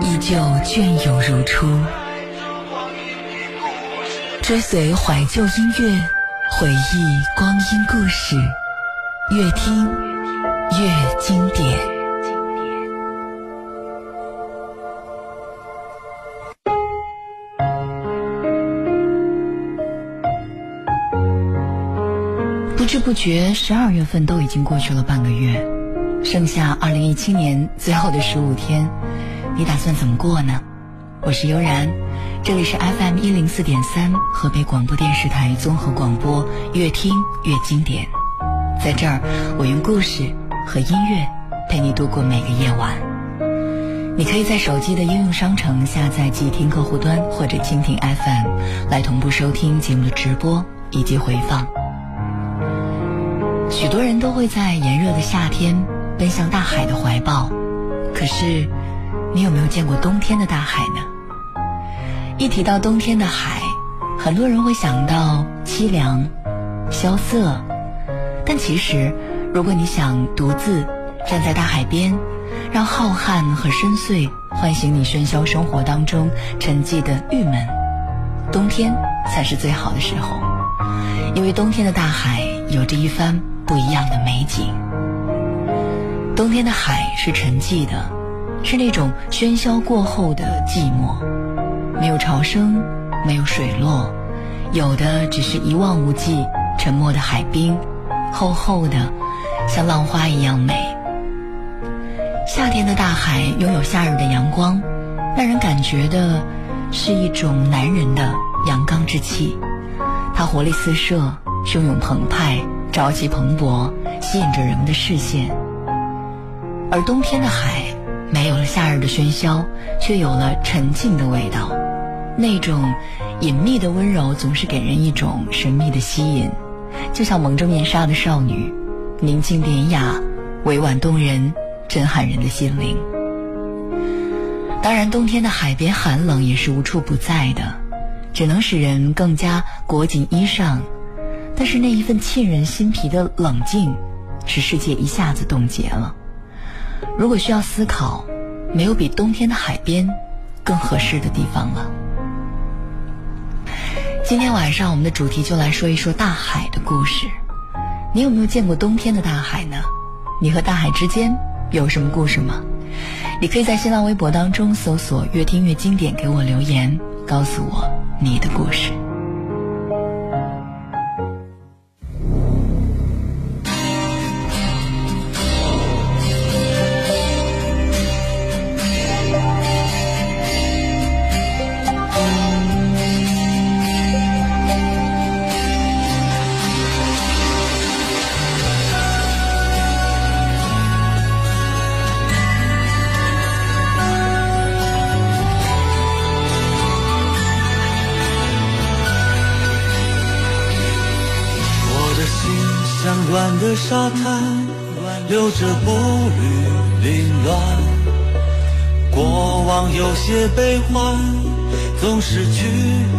依旧隽永如初。追随怀旧音乐，回忆光阴故事，越听越经典。不知不觉，十二月份都已经过去了半个月，剩下二零一七年最后的十五天，你打算怎么过呢？我是悠然，这里是 FM 一零四点三河北广播电视台综合广播，越听越经典。在这儿，我用故事和音乐陪你度过每个夜晚。你可以在手机的应用商城下载即听客户端或者蜻蜓 FM 来同步收听节目的直播以及回放。许多人都会在炎热的夏天奔向大海的怀抱，可是，你有没有见过冬天的大海呢？一提到冬天的海，很多人会想到凄凉、萧瑟，但其实，如果你想独自站在大海边，让浩瀚和深邃唤醒你喧嚣生活当中沉寂的郁闷，冬天才是最好的时候，因为冬天的大海有着一番。不一样的美景。冬天的海是沉寂的，是那种喧嚣过后的寂寞，没有潮声，没有水落，有的只是一望无际、沉默的海冰，厚厚的，像浪花一样美。夏天的大海拥有夏日的阳光，让人感觉的是一种男人的阳刚之气，它活力四射，汹涌澎湃。朝气蓬勃，吸引着人们的视线。而冬天的海，没有了夏日的喧嚣，却有了沉静的味道。那种隐秘的温柔，总是给人一种神秘的吸引，就像蒙着面纱的少女，宁静典雅，委婉动人，震撼人的心灵。当然，冬天的海边寒冷也是无处不在的，只能使人更加裹紧衣裳。但是那一份沁人心脾的冷静，使世界一下子冻结了。如果需要思考，没有比冬天的海边更合适的地方了。今天晚上我们的主题就来说一说大海的故事。你有没有见过冬天的大海呢？你和大海之间有什么故事吗？你可以在新浪微博当中搜索“越听越经典”，给我留言，告诉我你的故事。些悲欢，总是去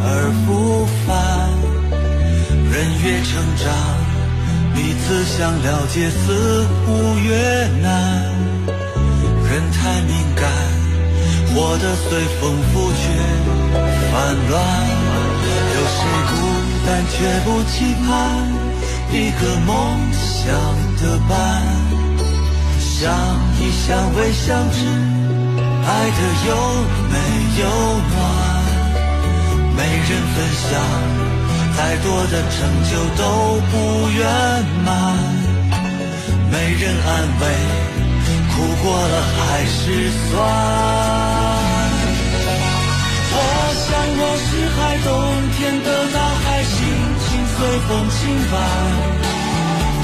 而复返。人越成长，彼此想了解似乎越难。人太敏感，活得随风拂却烦乱。有谁孤单却不期盼？一个梦想的伴，相依相偎相知，爱的有美有暖。没人分享，再多的成就都不圆满。没人安慰，苦过了还是酸。我想我是海，冬天的大海，心情随风轻摆。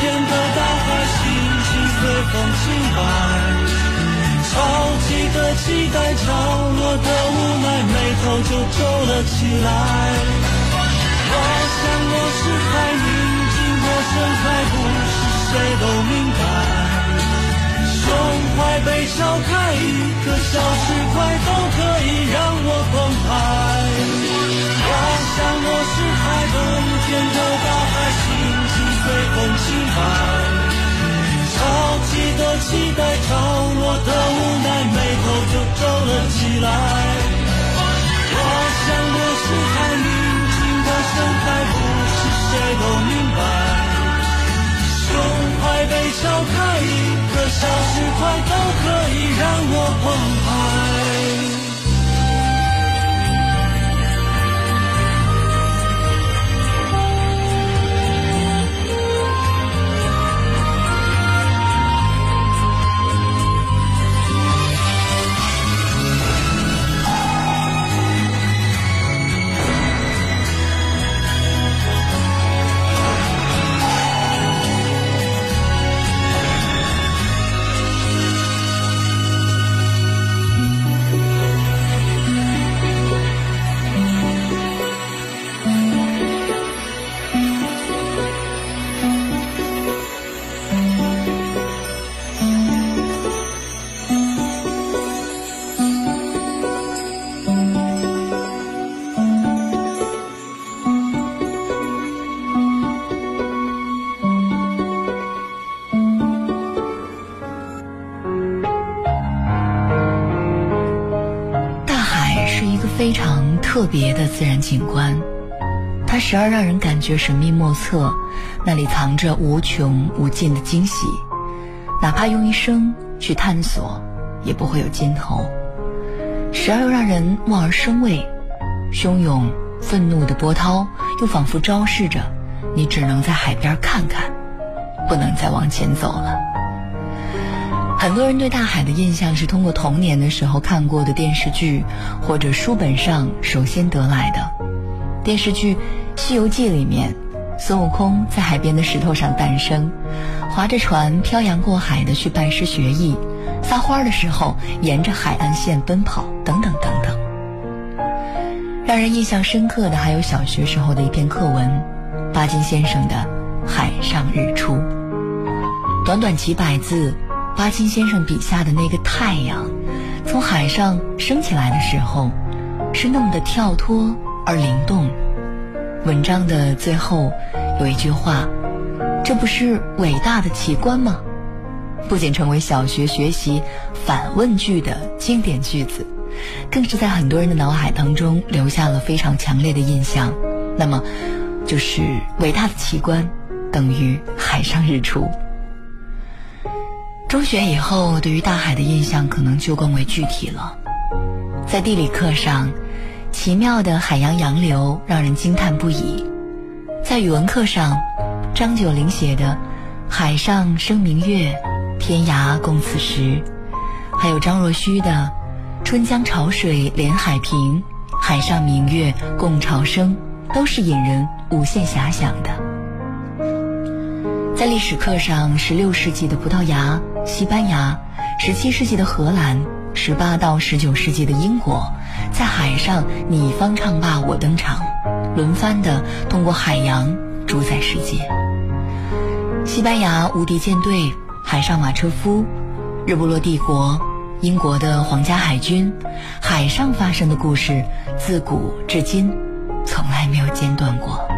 天的大海，心情随风轻摆。潮起的期待，潮落的无奈，眉头就皱了起来。我想我是海，宁静的深海，不是谁都明白。胸怀被敲开，一颗小石块都可以来。我想我是海，宁静的深海，不是谁都明白。胸怀被敲开，一颗小石块自然景观，它时而让人感觉神秘莫测，那里藏着无穷无尽的惊喜，哪怕用一生去探索，也不会有尽头；时而又让人望而生畏，汹涌愤怒的波涛又仿佛昭示着你只能在海边看看，不能再往前走了。很多人对大海的印象是通过童年的时候看过的电视剧或者书本上首先得来的。电视剧《西游记》里面，孙悟空在海边的石头上诞生，划着船漂洋过海的去拜师学艺，撒欢儿的时候沿着海岸线奔跑，等等等等。让人印象深刻的还有小学时候的一篇课文，巴金先生的《海上日出》，短短几百字。巴金先生笔下的那个太阳，从海上升起来的时候，是那么的跳脱而灵动。文章的最后有一句话：“这不是伟大的奇观吗？”不仅成为小学学习反问句的经典句子，更是在很多人的脑海当中留下了非常强烈的印象。那么，就是伟大的奇观等于海上日出。中学以后，对于大海的印象可能就更为具体了。在地理课上，奇妙的海洋洋流让人惊叹不已；在语文课上，张九龄写的“海上生明月，天涯共此时”，还有张若虚的“春江潮水连海平，海上明月共潮生”，都是引人无限遐想的。在历史课上，16世纪的葡萄牙、西班牙，17世纪的荷兰，18到19世纪的英国，在海上你方唱罢我登场，轮番的通过海洋主宰世界。西班牙无敌舰队、海上马车夫、日不落帝国、英国的皇家海军，海上发生的故事，自古至今，从来没有间断过。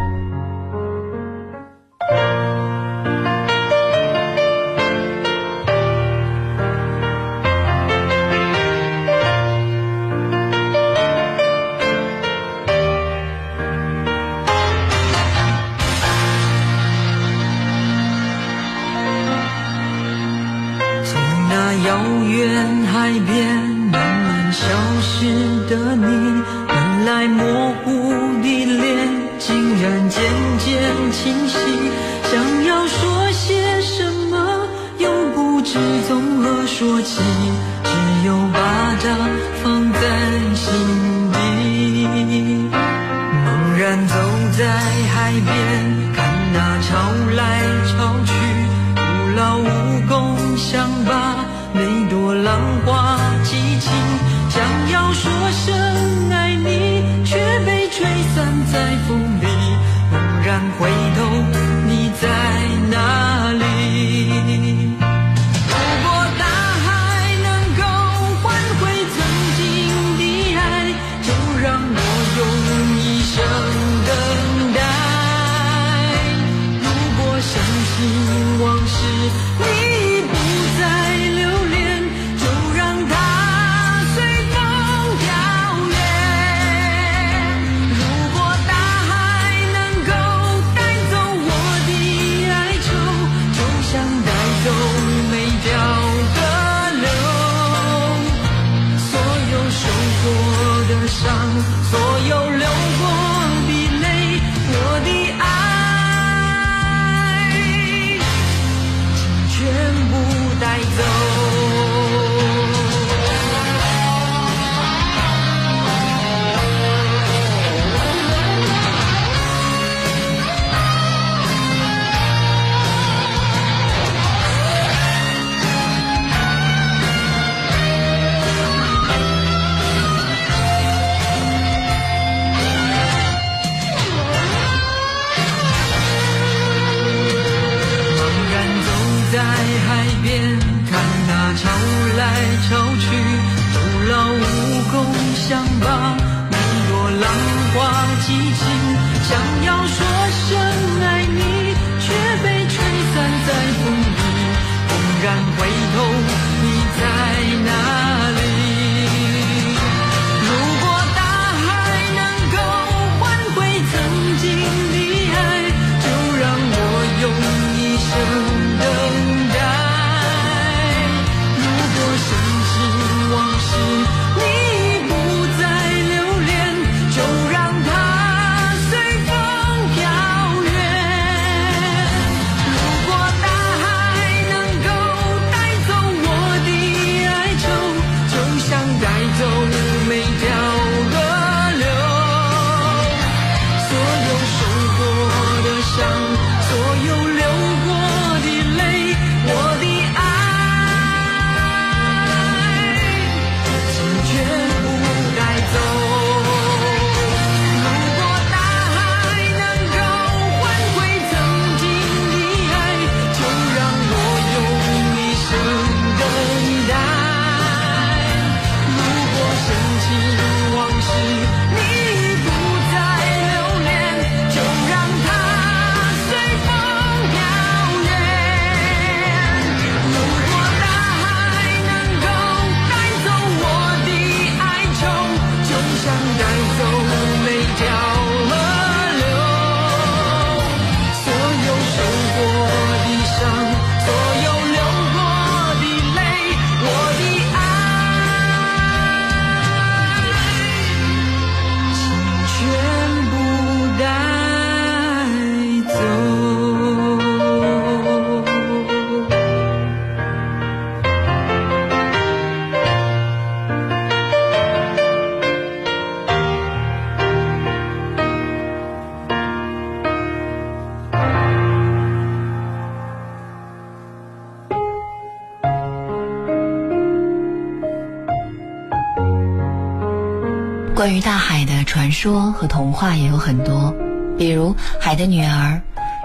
关于大海的传说和童话也有很多，比如《海的女儿》、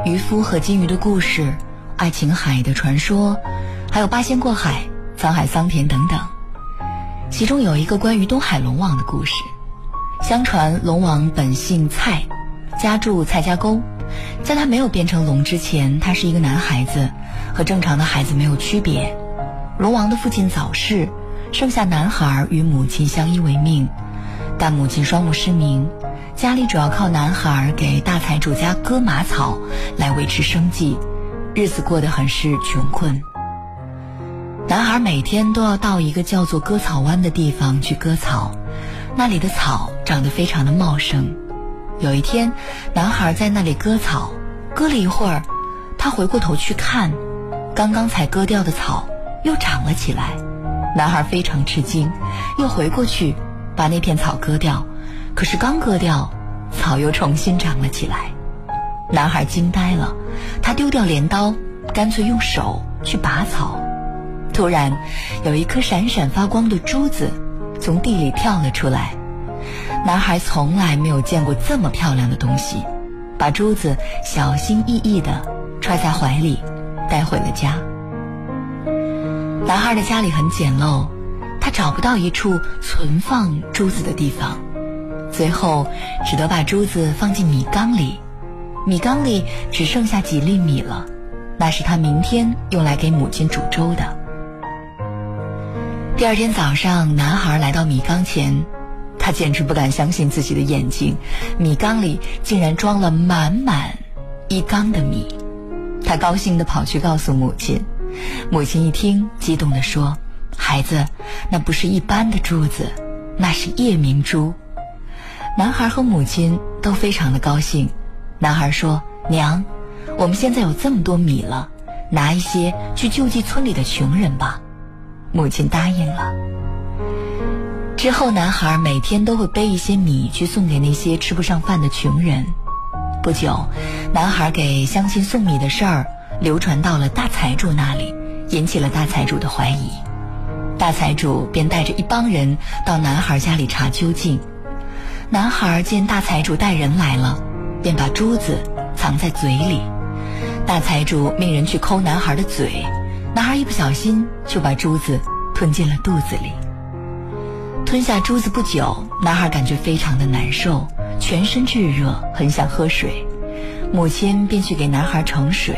渔夫和金鱼的故事、爱琴海的传说，还有八仙过海、沧海桑田等等。其中有一个关于东海龙王的故事。相传龙王本姓蔡，家住蔡家沟。在他没有变成龙之前，他是一个男孩子，和正常的孩子没有区别。龙王的父亲早逝，剩下男孩与母亲相依为命。但母亲双目失明，家里主要靠男孩给大财主家割马草来维持生计，日子过得很是穷困。男孩每天都要到一个叫做割草湾的地方去割草，那里的草长得非常的茂盛。有一天，男孩在那里割草，割了一会儿，他回过头去看，刚刚才割掉的草又长了起来。男孩非常吃惊，又回过去。把那片草割掉，可是刚割掉，草又重新长了起来。男孩惊呆了，他丢掉镰刀，干脆用手去拔草。突然，有一颗闪闪发光的珠子从地里跳了出来。男孩从来没有见过这么漂亮的东西，把珠子小心翼翼地揣在怀里，带回了家。男孩的家里很简陋。他找不到一处存放珠子的地方，最后只得把珠子放进米缸里。米缸里只剩下几粒米了，那是他明天用来给母亲煮粥的。第二天早上，男孩来到米缸前，他简直不敢相信自己的眼睛，米缸里竟然装了满满一缸的米。他高兴地跑去告诉母亲，母亲一听，激动地说。孩子，那不是一般的珠子，那是夜明珠。男孩和母亲都非常的高兴。男孩说：“娘，我们现在有这么多米了，拿一些去救济村里的穷人吧。”母亲答应了。之后，男孩每天都会背一些米去送给那些吃不上饭的穷人。不久，男孩给乡亲送米的事儿流传到了大财主那里，引起了大财主的怀疑。大财主便带着一帮人到男孩家里查究竟。男孩见大财主带人来了，便把珠子藏在嘴里。大财主命人去抠男孩的嘴，男孩一不小心就把珠子吞进了肚子里。吞下珠子不久，男孩感觉非常的难受，全身炙热，很想喝水。母亲便去给男孩盛水，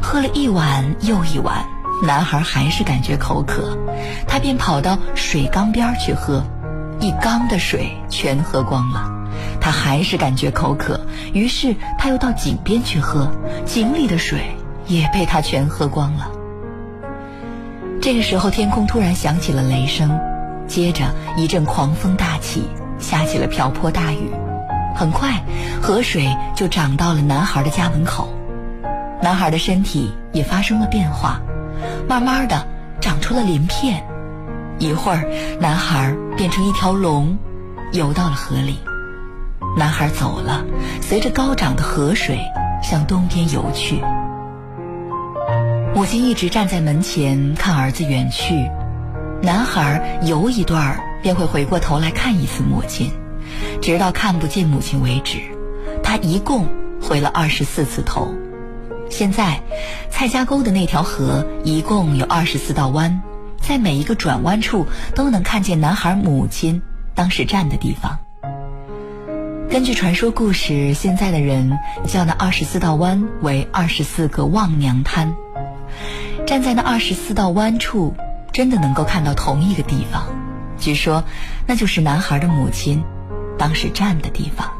喝了一碗又一碗。男孩还是感觉口渴，他便跑到水缸边去喝，一缸的水全喝光了。他还是感觉口渴，于是他又到井边去喝，井里的水也被他全喝光了。这个时候，天空突然响起了雷声，接着一阵狂风大起，下起了瓢泼大雨。很快，河水就涨到了男孩的家门口，男孩的身体也发生了变化。慢慢的长出了鳞片，一会儿，男孩变成一条龙，游到了河里。男孩走了，随着高涨的河水向东边游去。母亲一直站在门前看儿子远去。男孩游一段儿，便会回过头来看一次母亲，直到看不见母亲为止。他一共回了二十四次头。现在，蔡家沟的那条河一共有二十四道弯，在每一个转弯处都能看见男孩母亲当时站的地方。根据传说故事，现在的人叫那二十四道弯为二十四个望娘滩。站在那二十四道弯处，真的能够看到同一个地方。据说，那就是男孩的母亲当时站的地方。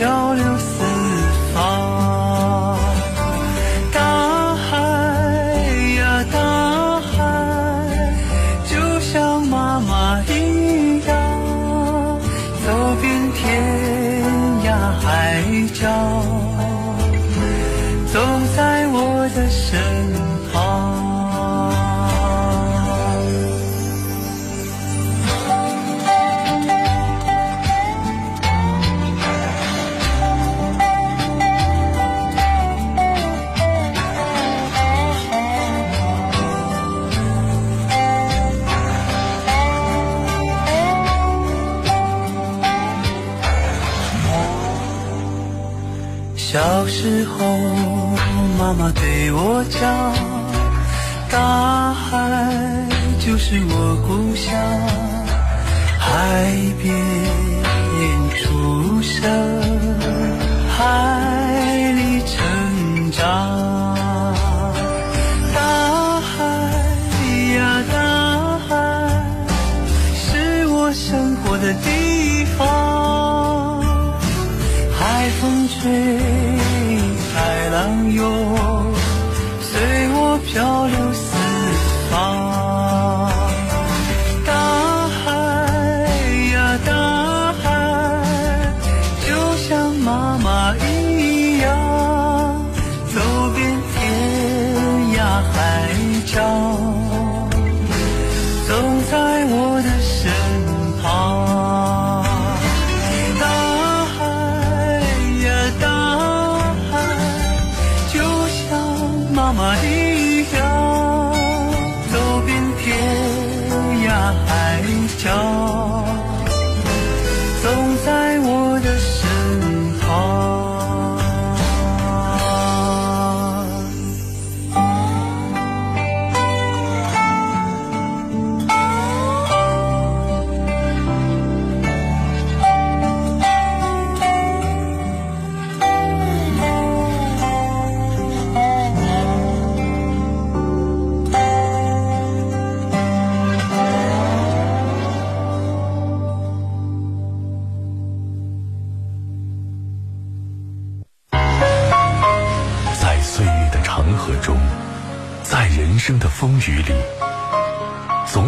漂流。我家，大海就是我故乡，海边出生，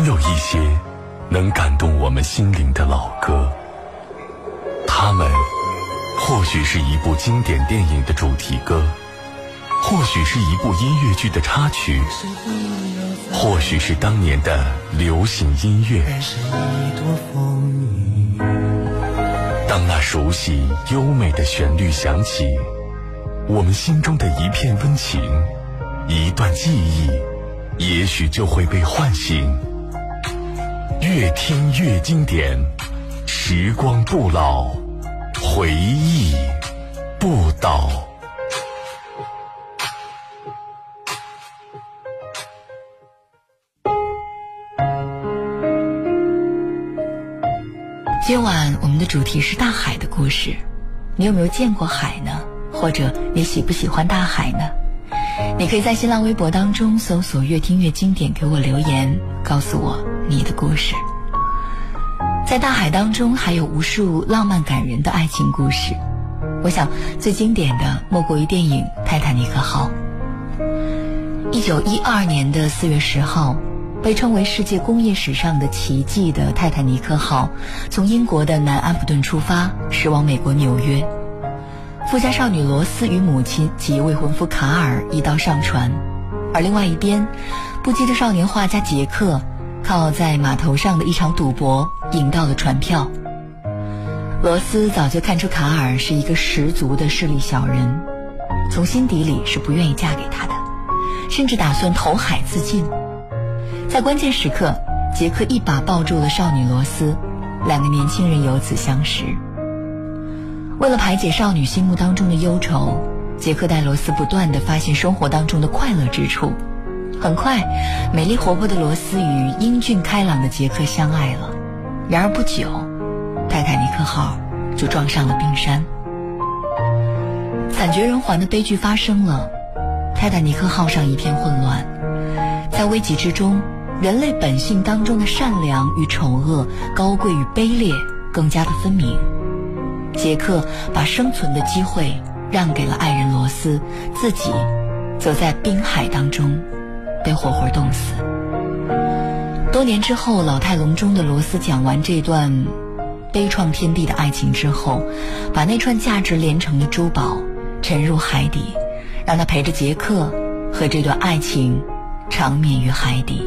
总有一些能感动我们心灵的老歌。它们或许是一部经典电影的主题歌，或许是一部音乐剧的插曲，或许是当年的流行音乐。当那熟悉优美的旋律响起，我们心中的一片温情，一段记忆，也许就会被唤醒。越听越经典，时光不老，回忆不倒。今晚我们的主题是大海的故事。你有没有见过海呢？或者你喜不喜欢大海呢？你可以在新浪微博当中搜索“越听越经典”，给我留言，告诉我你的故事。在大海当中，还有无数浪漫感人的爱情故事。我想最经典的莫过于电影《泰坦尼克号》。一九一二年的四月十号，被称为世界工业史上的奇迹的泰坦尼克号，从英国的南安普顿出发，驶往美国纽约。富家少女罗斯与母亲及未婚夫卡尔一道上船，而另外一边，不羁的少年画家杰克靠在码头上的一场赌博赢到了船票。罗斯早就看出卡尔是一个十足的势利小人，从心底里是不愿意嫁给他的，甚至打算投海自尽。在关键时刻，杰克一把抱住了少女罗斯，两个年轻人由此相识。为了排解少女心目当中的忧愁，杰克带罗斯不断地发现生活当中的快乐之处，很快，美丽活泼的罗斯与英俊开朗的杰克相爱了。然而不久，泰坦尼克号就撞上了冰山，惨绝人寰的悲剧发生了。泰坦尼克号上一片混乱，在危急之中，人类本性当中的善良与丑恶、高贵与卑劣更加的分明。杰克把生存的机会让给了爱人罗斯，自己则在冰海当中被活活冻死。多年之后，老态龙钟的罗斯讲完这段悲怆天地的爱情之后，把那串价值连城的珠宝沉入海底，让他陪着杰克和这段爱情长眠于海底。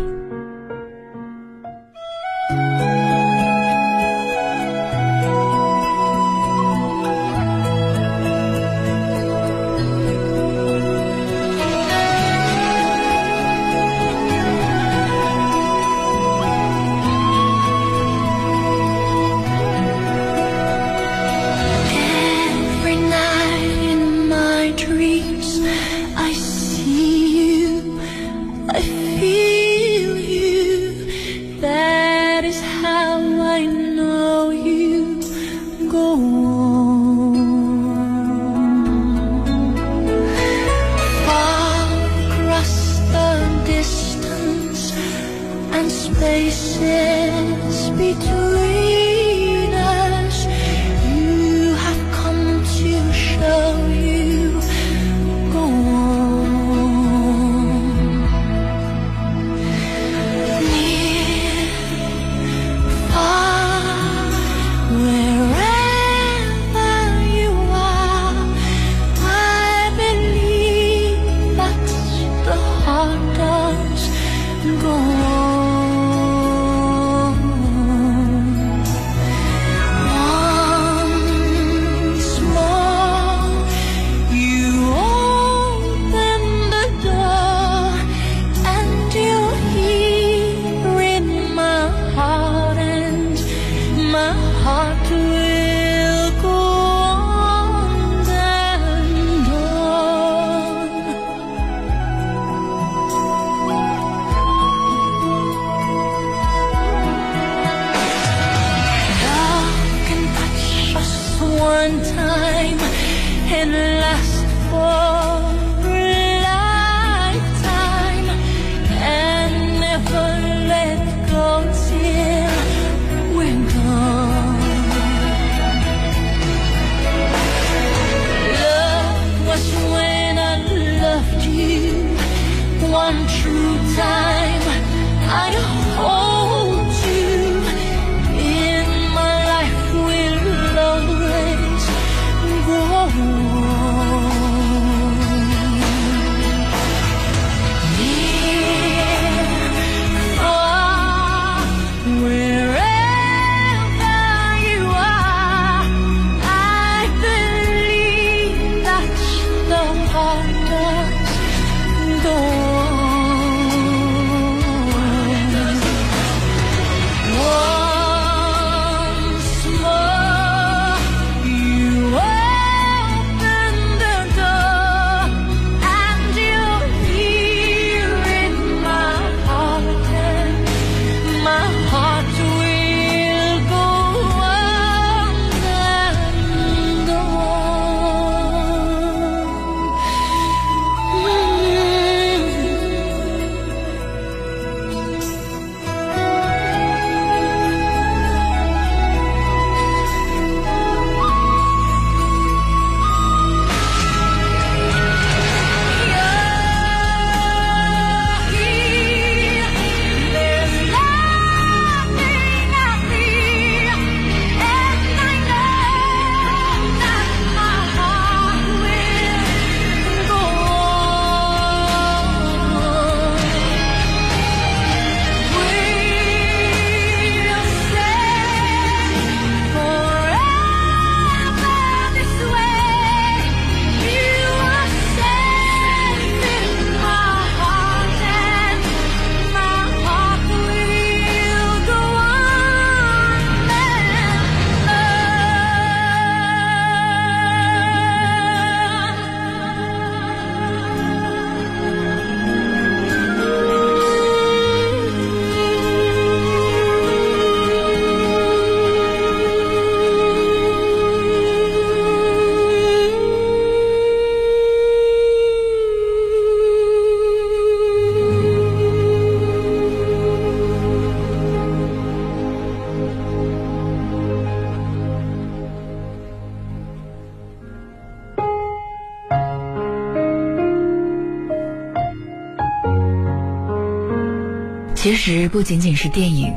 不仅仅是电影，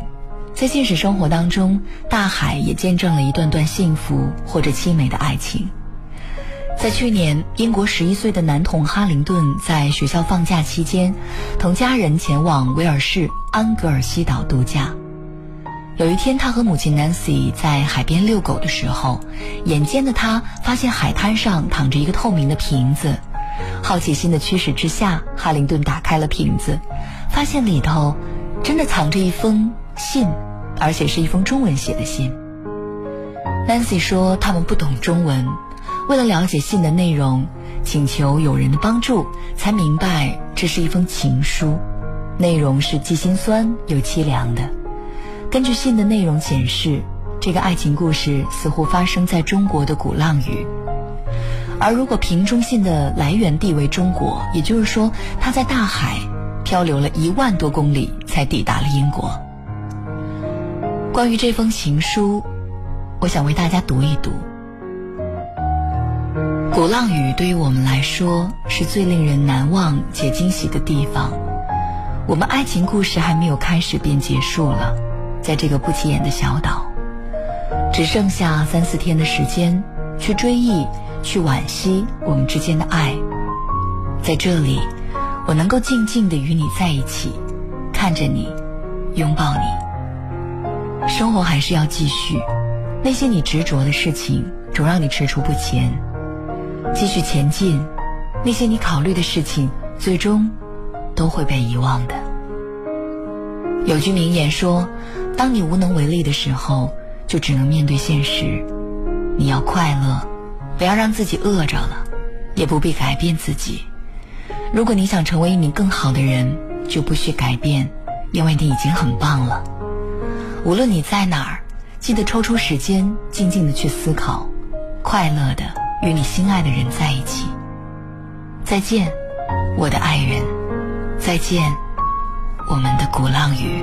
在现实生活当中，大海也见证了一段段幸福或者凄美的爱情。在去年，英国十一岁的男童哈林顿在学校放假期间，同家人前往威尔士安格尔西岛度假。有一天，他和母亲 Nancy 在海边遛狗的时候，眼尖的他发现海滩上躺着一个透明的瓶子。好奇心的驱使之下，哈林顿打开了瓶子，发现里头真的藏着一封信，而且是一封中文写的信。Nancy 说他们不懂中文，为了了解信的内容，请求友人的帮助，才明白这是一封情书，内容是既心酸又凄凉的。根据信的内容显示，这个爱情故事似乎发生在中国的鼓浪屿。而如果瓶中信的来源地为中国，也就是说，它在大海漂流了一万多公里才抵达了英国。关于这封情书，我想为大家读一读。鼓浪屿对于我们来说是最令人难忘且惊喜的地方。我们爱情故事还没有开始便结束了。在这个不起眼的小岛，只剩下三四天的时间，去追忆，去惋惜我们之间的爱。在这里，我能够静静地与你在一起，看着你，拥抱你。生活还是要继续，那些你执着的事情，总让你踟蹰不前。继续前进，那些你考虑的事情，最终都会被遗忘的。有句名言说。当你无能为力的时候，就只能面对现实。你要快乐，不要让自己饿着了，也不必改变自己。如果你想成为一名更好的人，就不需改变，因为你已经很棒了。无论你在哪儿，记得抽出时间，静静的去思考，快乐的与你心爱的人在一起。再见，我的爱人。再见，我们的鼓浪屿。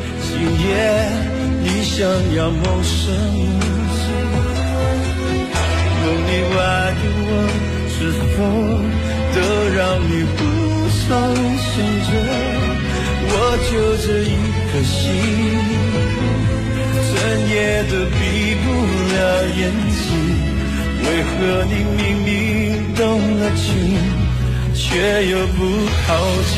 今夜你想要梦什么？梦里外的我，是否都让你不曾醒着？我就这一颗心，整夜都闭不了眼睛。为何你明明动了情，却又不靠近？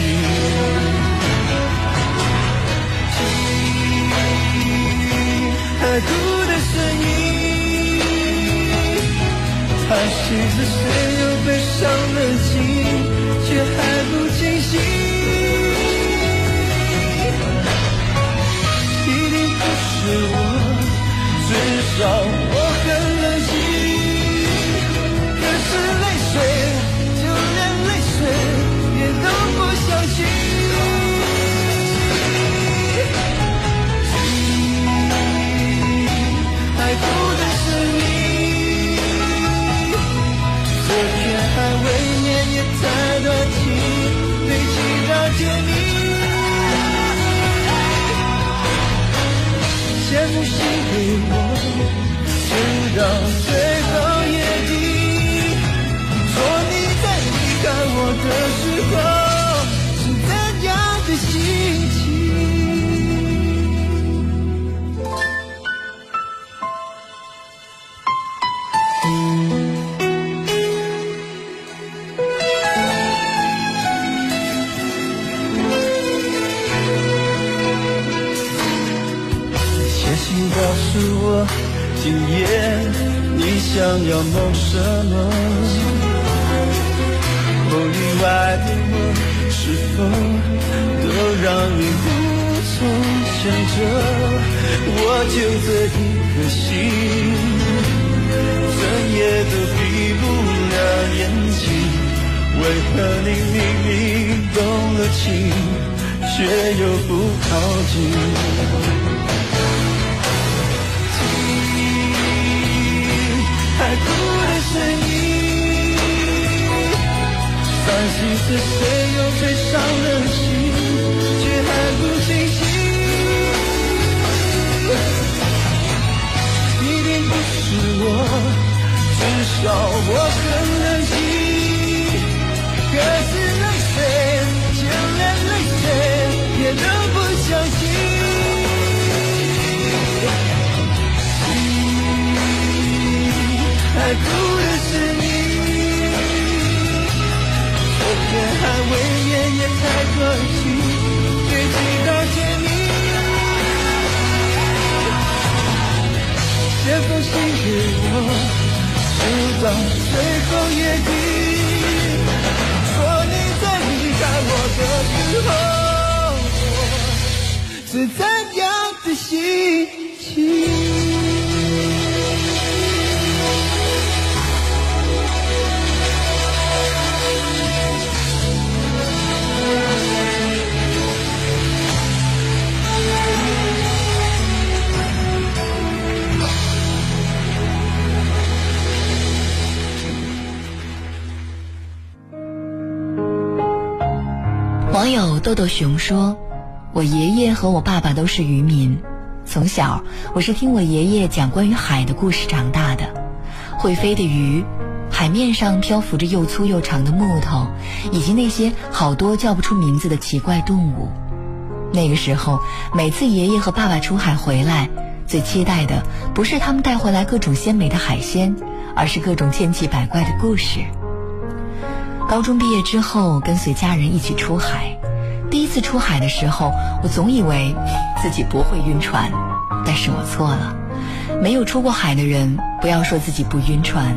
海哭的声音，他是着谁又悲伤了心，却还不清醒。一定不是我，至少我羡慕心给我，直到想要梦什么？梦以外的我，是否都让你无从选择？我就这一颗心，怎也都闭不了眼睛。为何你明明动了情，却又不靠近？哭的声音，伤心是谁又最伤人心，豆豆熊说：“我爷爷和我爸爸都是渔民，从小我是听我爷爷讲关于海的故事长大的。会飞的鱼，海面上漂浮着又粗又长的木头，以及那些好多叫不出名字的奇怪动物。那个时候，每次爷爷和爸爸出海回来，最期待的不是他们带回来各种鲜美的海鲜，而是各种千奇百怪的故事。”高中毕业之后，跟随家人一起出海。第一次出海的时候，我总以为自己不会晕船，但是我错了。没有出过海的人，不要说自己不晕船。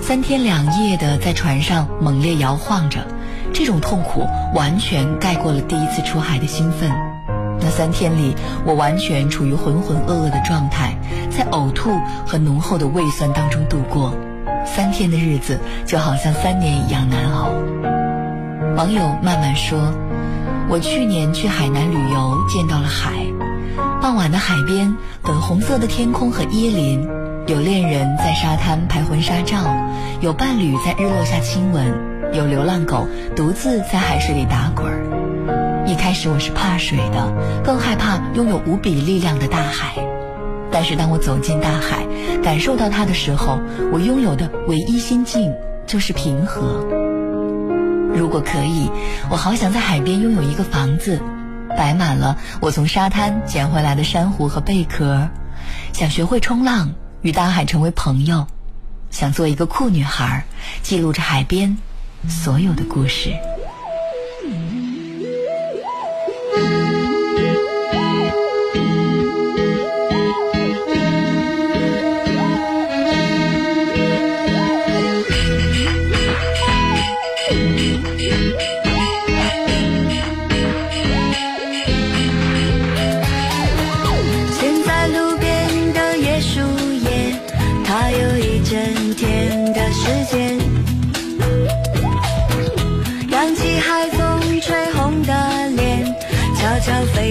三天两夜的在船上猛烈摇晃着，这种痛苦完全盖过了第一次出海的兴奋。那三天里，我完全处于浑浑噩噩的状态，在呕吐和浓厚的胃酸当中度过。三天的日子就好像三年一样难熬。网友慢慢说：“我去年去海南旅游，见到了海。傍晚的海边，粉红色的天空和椰林，有恋人在沙滩拍婚纱照，有伴侣在日落下亲吻，有流浪狗独自在海水里打滚儿。一开始我是怕水的，更害怕拥有无比力量的大海。”但是当我走进大海，感受到它的时候，我拥有的唯一心境就是平和。如果可以，我好想在海边拥有一个房子，摆满了我从沙滩捡回来的珊瑚和贝壳，想学会冲浪，与大海成为朋友，想做一个酷女孩，记录着海边所有的故事。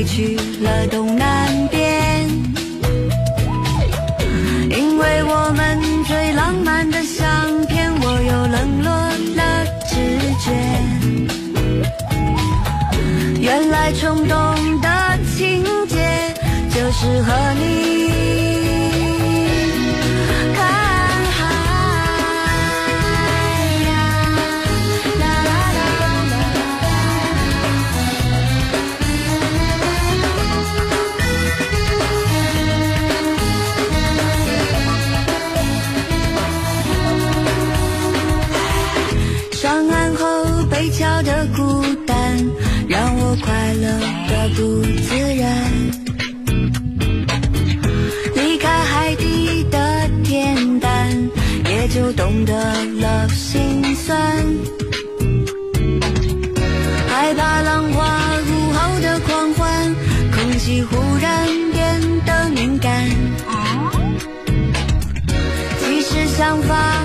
去了想法。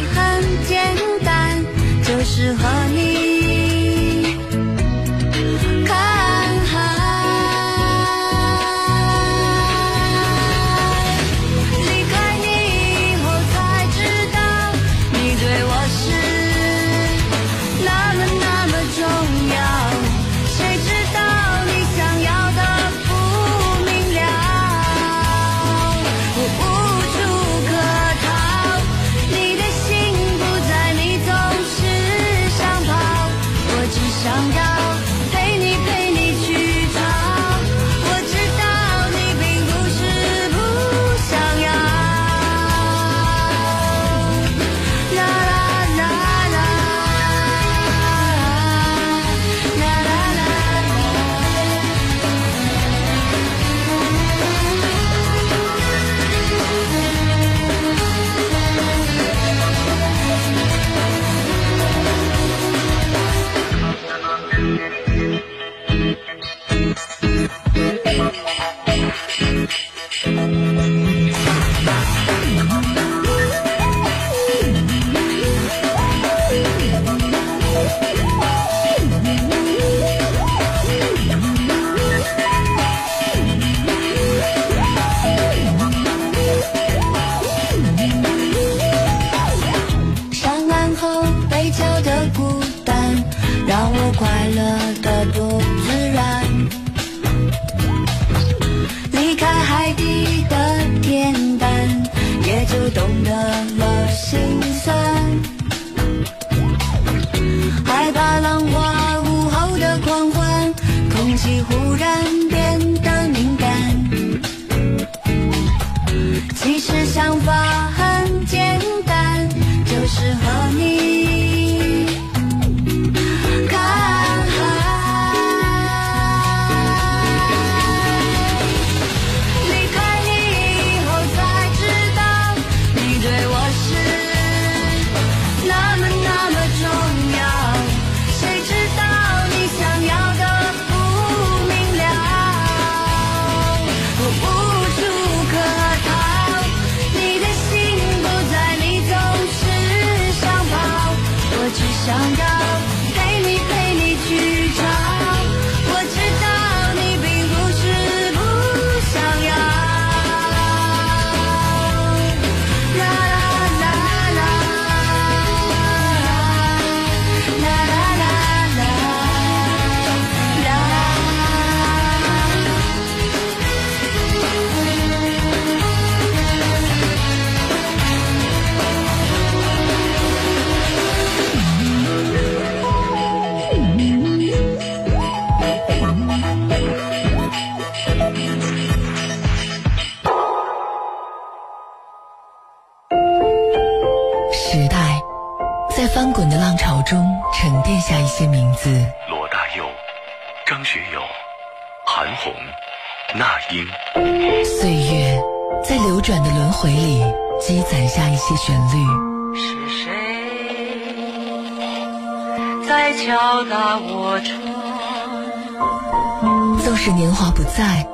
是？年华不在，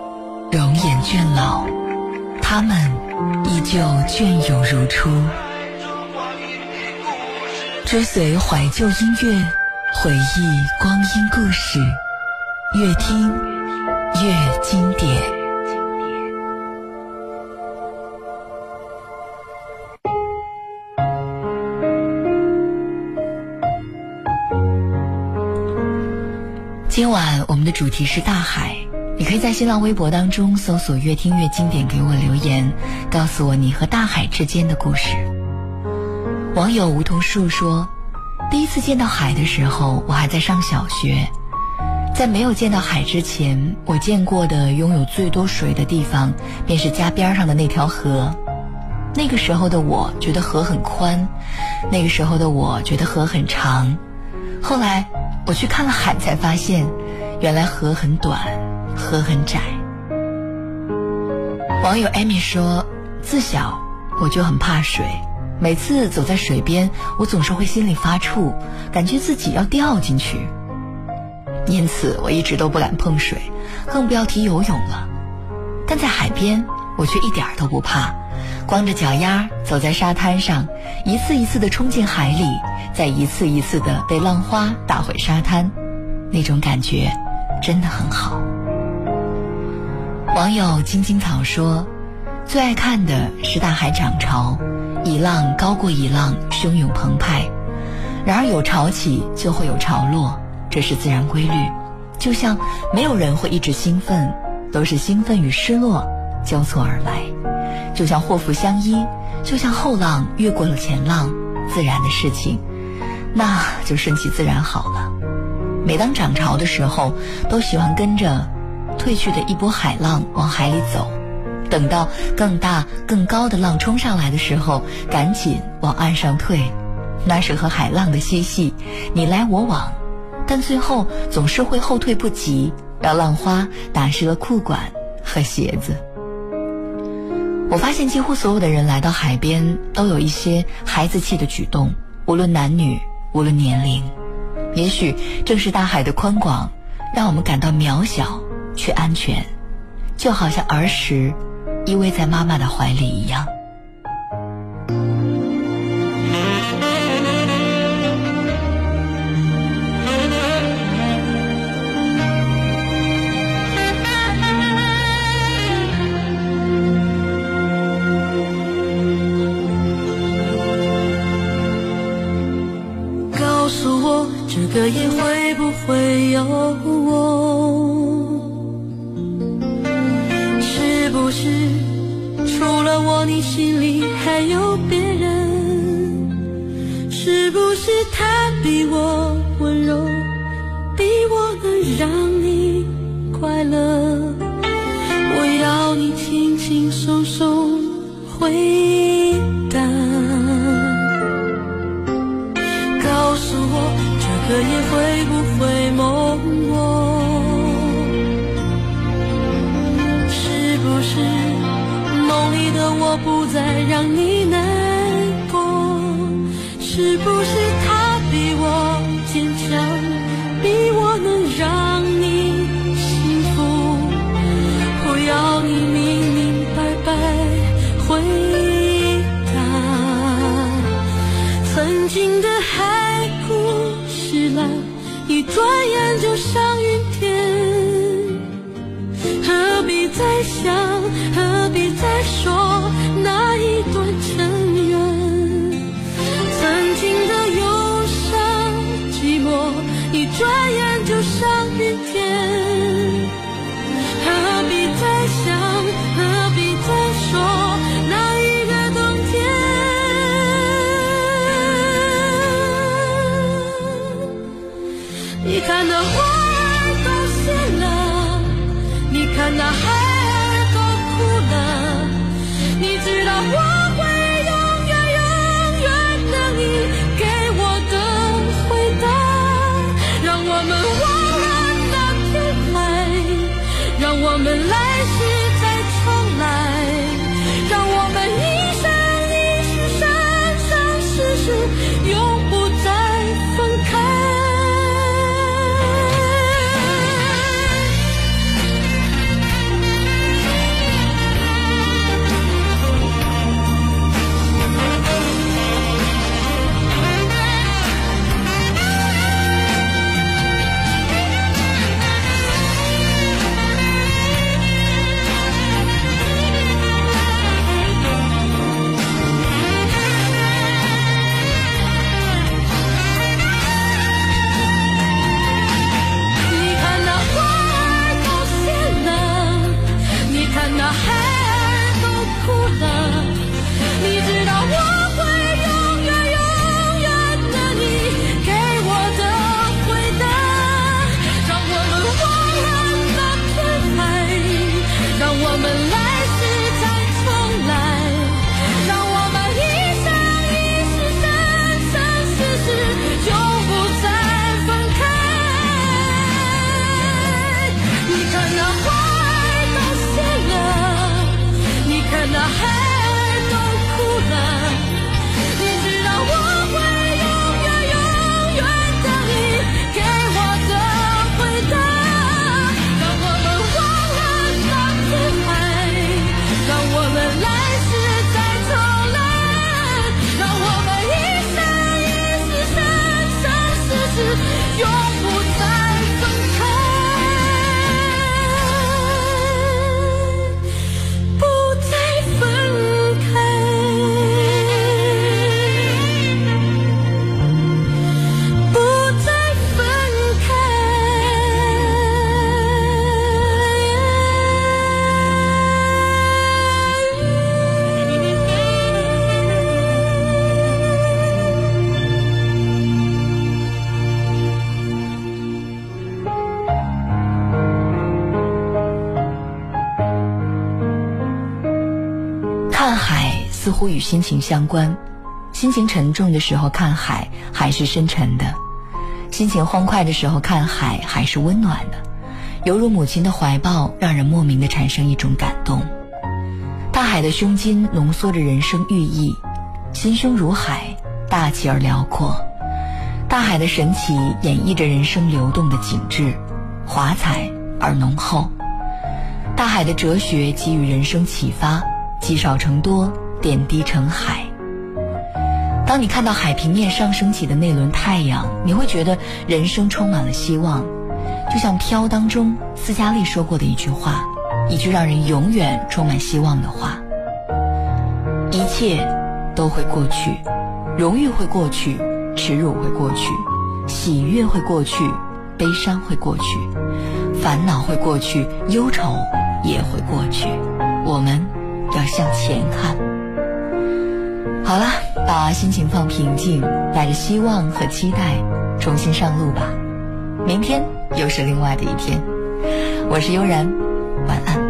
容颜倦老，他们依旧隽永如初。追随怀旧音乐，回忆光阴故事，越听越经典。今晚我们的主题是大海，你可以在新浪微博当中搜索“越听越经典”，给我留言，告诉我你和大海之间的故事。网友梧桐树说，第一次见到海的时候，我还在上小学。在没有见到海之前，我见过的拥有最多水的地方，便是家边上的那条河。那个时候的我觉得河很宽，那个时候的我觉得河很长。后来我去看了海，才发现，原来河很短，河很窄。网友艾米说，自小我就很怕水，每次走在水边，我总是会心里发怵，感觉自己要掉进去。因此，我一直都不敢碰水，更不要提游泳了。但在海边，我却一点都不怕，光着脚丫走在沙滩上，一次一次的冲进海里，再一次一次的被浪花打回沙滩，那种感觉真的很好。网友青青草说：“最爱看的是大海涨潮，一浪高过一浪，汹涌澎湃。然而有潮起就会有潮落，这是自然规律。就像没有人会一直兴奋，都是兴奋与失落交错而来。就像祸福相依，就像后浪越过了前浪，自然的事情，那就顺其自然好了。每当涨潮的时候，都喜欢跟着。”退去的一波海浪往海里走，等到更大更高的浪冲上来的时候，赶紧往岸上退。那是和海浪的嬉戏，你来我往，但最后总是会后退不及，让浪花打湿了裤管和鞋子。我发现几乎所有的人来到海边都有一些孩子气的举动，无论男女，无论年龄。也许正是大海的宽广，让我们感到渺小。却安全，就好像儿时依偎在妈妈的怀里一样。告诉我，这个夜会不会有我？除了我，你心里还有别人？是不是他比我温柔，比我能让你快乐？我要你轻轻松松回答，告诉我，这个夜会不会让你难过，是不是乎与心情相关，心情沉重的时候看海，海是深沉的；心情欢快的时候看海，海是温暖的。犹如母亲的怀抱，让人莫名的产生一种感动。大海的胸襟浓缩着人生寓意，心胸如海，大气而辽阔。大海的神奇演绎着人生流动的景致，华彩而浓厚。大海的哲学给予人生启发，积少成多，点滴成海。当你看到海平面上升起的那轮太阳，你会觉得人生充满了希望。就像《飘》当中斯嘉丽说过的一句话，一句让人永远充满希望的话：一切都会过去，荣誉会过去，耻辱会过去，喜悦会过去，悲伤会过去，烦恼会过去，忧愁也会过去。我们要向前看。好了，把心情放平静，带着希望和期待，重新上路吧。明天。又是另外的一天，我是悠然，晚安。